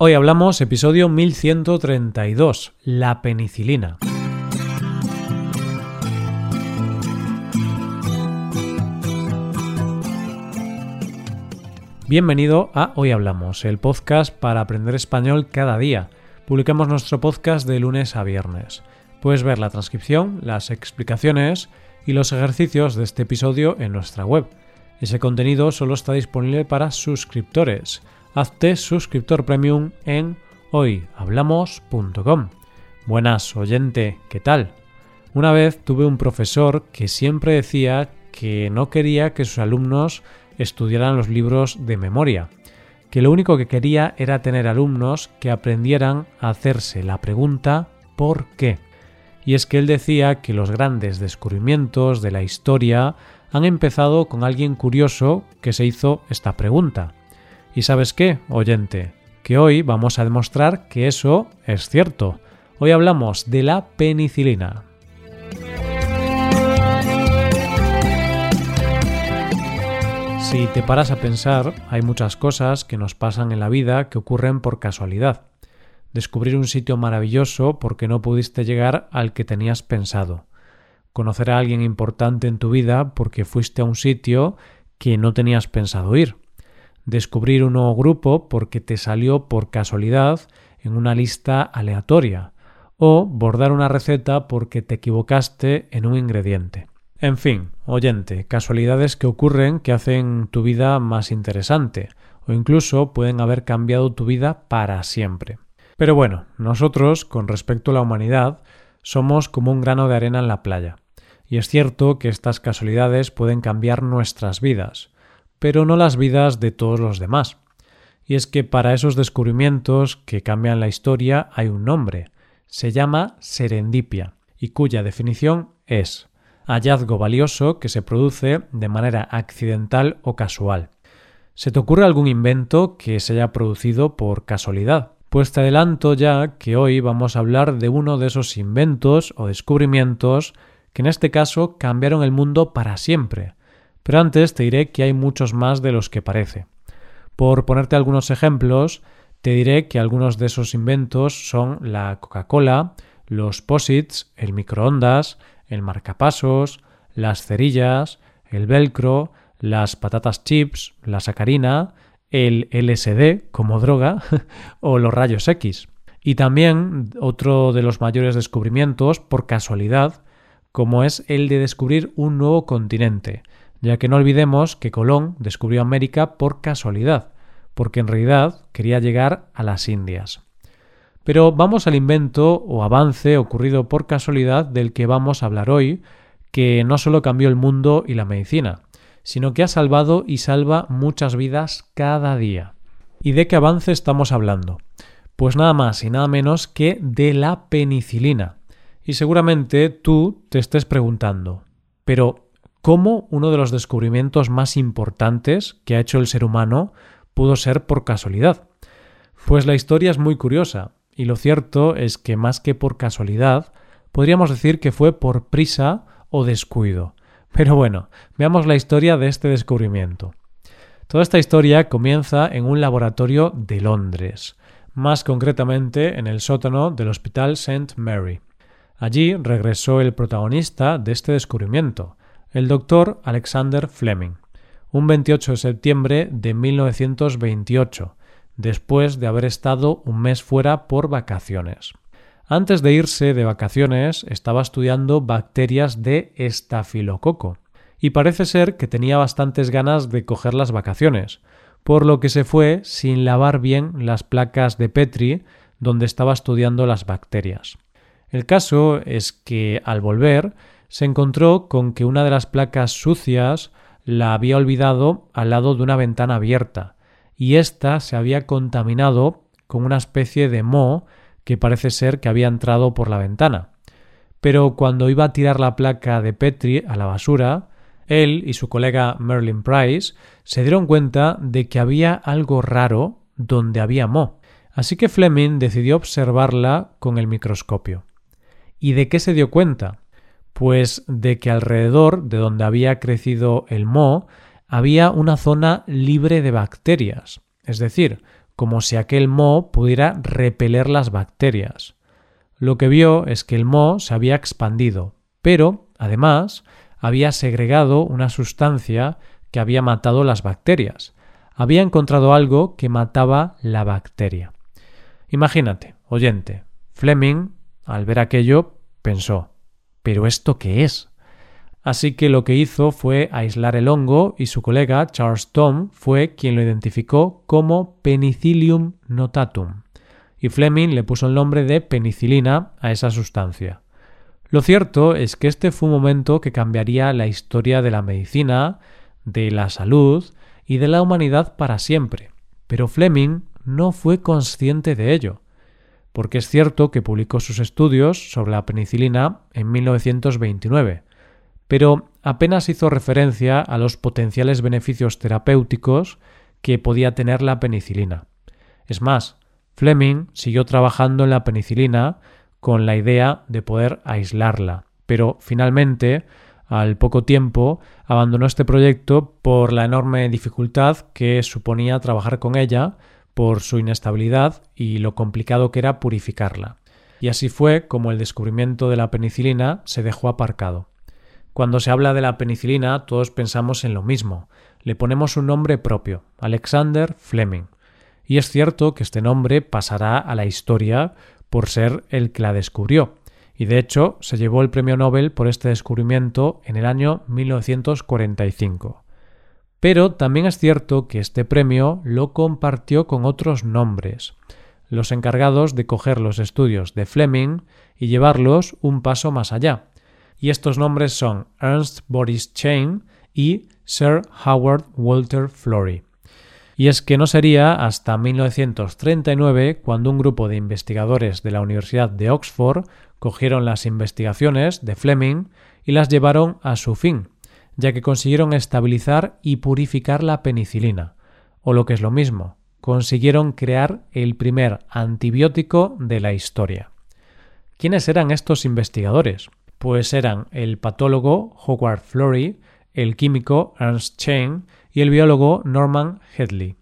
Hoy hablamos episodio 1132, la penicilina. Bienvenido a Hoy Hablamos, el podcast para aprender español cada día. Publicamos nuestro podcast de lunes a viernes. Puedes ver la transcripción, las explicaciones y los ejercicios de este episodio en nuestra web. Ese contenido solo está disponible para suscriptores hazte suscriptor premium en hoyhablamos.com. Buenas, oyente, ¿qué tal? Una vez tuve un profesor que siempre decía que no quería que sus alumnos estudiaran los libros de memoria, que lo único que quería era tener alumnos que aprendieran a hacerse la pregunta ¿por qué? Y es que él decía que los grandes descubrimientos de la historia han empezado con alguien curioso que se hizo esta pregunta. Y sabes qué, oyente, que hoy vamos a demostrar que eso es cierto. Hoy hablamos de la penicilina. Si te paras a pensar, hay muchas cosas que nos pasan en la vida que ocurren por casualidad. Descubrir un sitio maravilloso porque no pudiste llegar al que tenías pensado. Conocer a alguien importante en tu vida porque fuiste a un sitio que no tenías pensado ir descubrir un nuevo grupo porque te salió por casualidad en una lista aleatoria, o bordar una receta porque te equivocaste en un ingrediente. En fin, oyente, casualidades que ocurren que hacen tu vida más interesante, o incluso pueden haber cambiado tu vida para siempre. Pero bueno, nosotros, con respecto a la humanidad, somos como un grano de arena en la playa. Y es cierto que estas casualidades pueden cambiar nuestras vidas, pero no las vidas de todos los demás. Y es que para esos descubrimientos que cambian la historia hay un nombre. Se llama serendipia, y cuya definición es hallazgo valioso que se produce de manera accidental o casual. ¿Se te ocurre algún invento que se haya producido por casualidad? Pues te adelanto ya que hoy vamos a hablar de uno de esos inventos o descubrimientos que en este caso cambiaron el mundo para siempre, pero antes te diré que hay muchos más de los que parece. Por ponerte algunos ejemplos, te diré que algunos de esos inventos son la Coca-Cola, los posits, el microondas, el marcapasos, las cerillas, el velcro, las patatas chips, la sacarina, el LSD como droga o los rayos X. Y también otro de los mayores descubrimientos, por casualidad, como es el de descubrir un nuevo continente, ya que no olvidemos que Colón descubrió América por casualidad, porque en realidad quería llegar a las Indias. Pero vamos al invento o avance ocurrido por casualidad del que vamos a hablar hoy, que no solo cambió el mundo y la medicina, sino que ha salvado y salva muchas vidas cada día. ¿Y de qué avance estamos hablando? Pues nada más y nada menos que de la penicilina. Y seguramente tú te estés preguntando, pero cómo uno de los descubrimientos más importantes que ha hecho el ser humano pudo ser por casualidad. Pues la historia es muy curiosa, y lo cierto es que más que por casualidad, podríamos decir que fue por prisa o descuido. Pero bueno, veamos la historia de este descubrimiento. Toda esta historia comienza en un laboratorio de Londres, más concretamente en el sótano del Hospital St. Mary. Allí regresó el protagonista de este descubrimiento, el doctor Alexander Fleming, un 28 de septiembre de 1928, después de haber estado un mes fuera por vacaciones. Antes de irse de vacaciones estaba estudiando bacterias de estafilococo, y parece ser que tenía bastantes ganas de coger las vacaciones, por lo que se fue sin lavar bien las placas de Petri donde estaba estudiando las bacterias. El caso es que al volver se encontró con que una de las placas sucias la había olvidado al lado de una ventana abierta, y ésta se había contaminado con una especie de moho que parece ser que había entrado por la ventana. Pero cuando iba a tirar la placa de Petri a la basura, él y su colega Merlin Price se dieron cuenta de que había algo raro donde había moho. Así que Fleming decidió observarla con el microscopio. ¿Y de qué se dio cuenta? Pues de que alrededor de donde había crecido el moho había una zona libre de bacterias, es decir, como si aquel moho pudiera repeler las bacterias. Lo que vio es que el moho se había expandido, pero, además, había segregado una sustancia que había matado las bacterias. Había encontrado algo que mataba la bacteria. Imagínate, oyente, Fleming, al ver aquello, pensó ¿Pero esto qué es? Así que lo que hizo fue aislar el hongo y su colega Charles Tom fue quien lo identificó como Penicillium notatum. Y Fleming le puso el nombre de penicilina a esa sustancia. Lo cierto es que este fue un momento que cambiaría la historia de la medicina, de la salud y de la humanidad para siempre. Pero Fleming no fue consciente de ello, porque es cierto que publicó sus estudios sobre la penicilina en 1929, pero apenas hizo referencia a los potenciales beneficios terapéuticos que podía tener la penicilina. Es más, Fleming siguió trabajando en la penicilina con la idea de poder aislarla, pero finalmente, al poco tiempo, abandonó este proyecto por la enorme dificultad que suponía trabajar con ella, por su inestabilidad y lo complicado que era purificarla. Y así fue como el descubrimiento de la penicilina se dejó aparcado. Cuando se habla de la penicilina, todos pensamos en lo mismo. Le ponemos un nombre propio, Alexander Fleming. Y es cierto que este nombre pasará a la historia por ser el que la descubrió. Y de hecho se llevó el premio Nobel por este descubrimiento en el año 1945. Pero también es cierto que este premio lo compartió con otros nombres, los encargados de coger los estudios de Fleming y llevarlos un paso más allá, y estos nombres son Ernst Boris Chain y Sir Howard Walter Florey. Y es que no sería hasta 1939 cuando un grupo de investigadores de la Universidad de Oxford cogieron las investigaciones de Fleming y las llevaron a su fin, ya que consiguieron estabilizar y purificar la penicilina, o lo que es lo mismo, consiguieron crear el primer antibiótico de la historia. ¿Quiénes eran estos investigadores? pues eran el patólogo Howard Florey, el químico Ernst Chain y el biólogo Norman Hedley.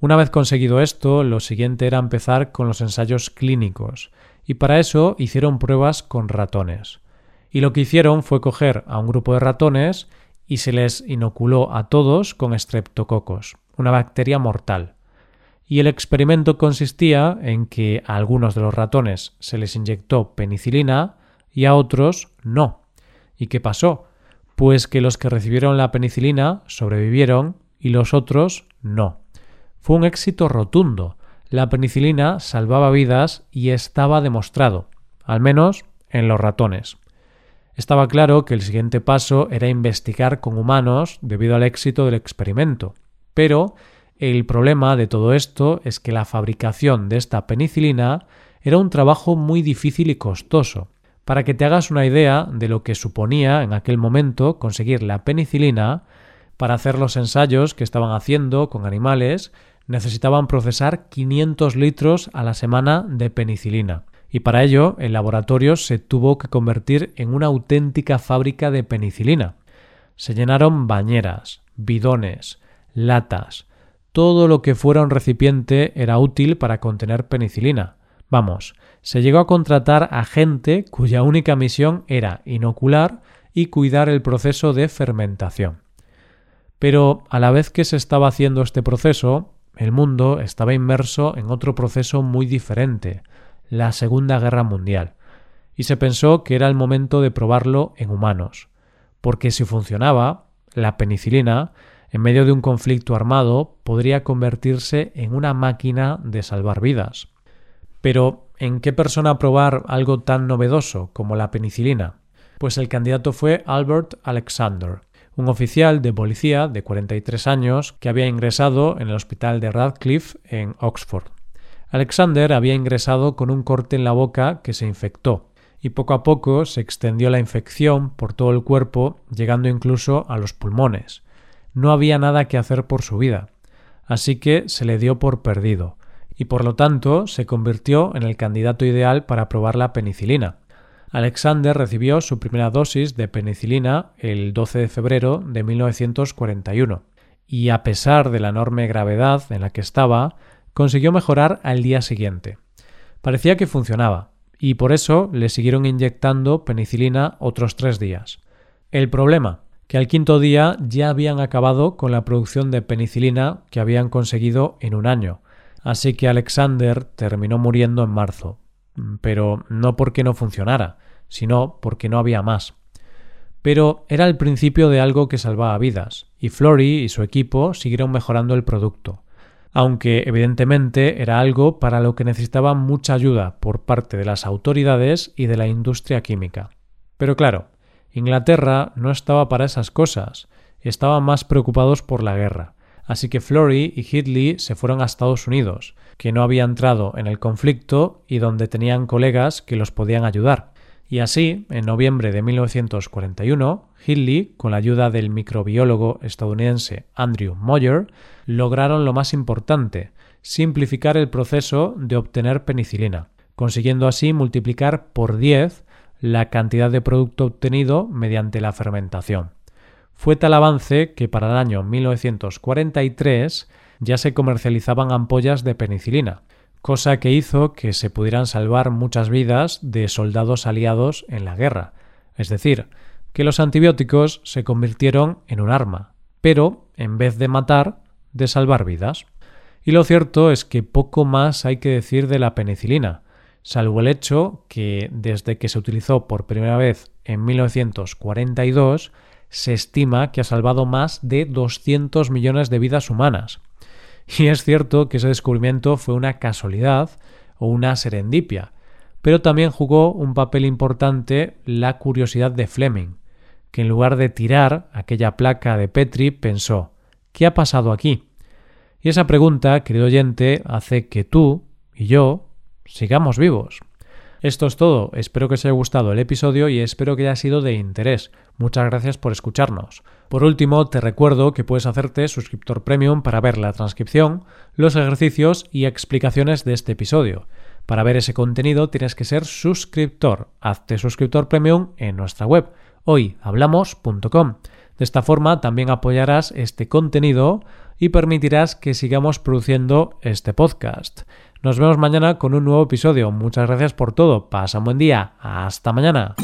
Una vez conseguido esto, lo siguiente era empezar con los ensayos clínicos, y para eso hicieron pruebas con ratones. Y lo que hicieron fue coger a un grupo de ratones y se les inoculó a todos con streptococos, una bacteria mortal. Y el experimento consistía en que a algunos de los ratones se les inyectó penicilina, y a otros no. ¿Y qué pasó? Pues que los que recibieron la penicilina sobrevivieron y los otros no. Fue un éxito rotundo. La penicilina salvaba vidas y estaba demostrado, al menos en los ratones. Estaba claro que el siguiente paso era investigar con humanos debido al éxito del experimento, pero el problema de todo esto es que la fabricación de esta penicilina era un trabajo muy difícil y costoso, para que te hagas una idea de lo que suponía en aquel momento conseguir la penicilina, para hacer los ensayos que estaban haciendo con animales, necesitaban procesar 500 litros a la semana de penicilina. Y para ello, el laboratorio se tuvo que convertir en una auténtica fábrica de penicilina. Se llenaron bañeras, bidones, latas. Todo lo que fuera un recipiente era útil para contener penicilina. Vamos, se llegó a contratar a gente cuya única misión era inocular y cuidar el proceso de fermentación. Pero a la vez que se estaba haciendo este proceso, el mundo estaba inmerso en otro proceso muy diferente, la Segunda Guerra Mundial, y se pensó que era el momento de probarlo en humanos, porque si funcionaba, la penicilina, en medio de un conflicto armado, podría convertirse en una máquina de salvar vidas. Pero ¿En qué persona probar algo tan novedoso como la penicilina? Pues el candidato fue Albert Alexander, un oficial de policía de 43 años que había ingresado en el hospital de Radcliffe en Oxford. Alexander había ingresado con un corte en la boca que se infectó, y poco a poco se extendió la infección por todo el cuerpo, llegando incluso a los pulmones. No había nada que hacer por su vida, así que se le dio por perdido, y por lo tanto se convirtió en el candidato ideal para probar la penicilina. Alexander recibió su primera dosis de penicilina el 12 de febrero de 1941 y a pesar de la enorme gravedad en la que estaba, consiguió mejorar al día siguiente. Parecía que funcionaba, y por eso le siguieron inyectando penicilina otros tres días. El problema, que al quinto día ya habían acabado con la producción de penicilina que habían conseguido en un año, así que Alexander terminó muriendo en marzo, pero no porque no funcionara, sino porque no había más. Pero era el principio de algo que salvaba vidas, y Flory y su equipo siguieron mejorando el producto, aunque evidentemente era algo para lo que necesitaban mucha ayuda por parte de las autoridades y de la industria química. Pero claro, Inglaterra no estaba para esas cosas, estaban más preocupados por la guerra, así que Flory y Hitley se fueron a Estados Unidos, que no había entrado en el conflicto y donde tenían colegas que los podían ayudar. Y así, en noviembre de 1941, Hitley, con la ayuda del microbiólogo estadounidense Andrew Moyer, lograron lo más importante, simplificar el proceso de obtener penicilina, consiguiendo así multiplicar por 10 la cantidad de producto obtenido mediante la fermentación. Fue tal avance que para el año 1943 ya se comercializaban ampollas de penicilina, cosa que hizo que se pudieran salvar muchas vidas de soldados aliados en la guerra, es decir, que los antibióticos se convirtieron en un arma, pero en vez de matar, de salvar vidas. Y lo cierto es que poco más hay que decir de la penicilina, salvo el hecho que desde que se utilizó por primera vez en 1942 se estima que ha salvado más de 200 millones de vidas humanas. Y es cierto que ese descubrimiento fue una casualidad o una serendipia, pero también jugó un papel importante la curiosidad de Fleming, que en lugar de tirar aquella placa de Petri pensó ¿qué ha pasado aquí? Y esa pregunta, querido oyente, hace que tú y yo sigamos vivos. Esto es todo, espero que os haya gustado el episodio y espero que haya sido de interés. Muchas gracias por escucharnos. Por último, te recuerdo que puedes hacerte suscriptor premium para ver la transcripción, los ejercicios y explicaciones de este episodio. Para ver ese contenido tienes que ser suscriptor. Hazte suscriptor premium en nuestra web hoyhablamos.com. De esta forma también apoyarás este contenido y permitirás que sigamos produciendo este podcast. Nos vemos mañana con un nuevo episodio. Muchas gracias por todo. Pasa un buen día. Hasta mañana.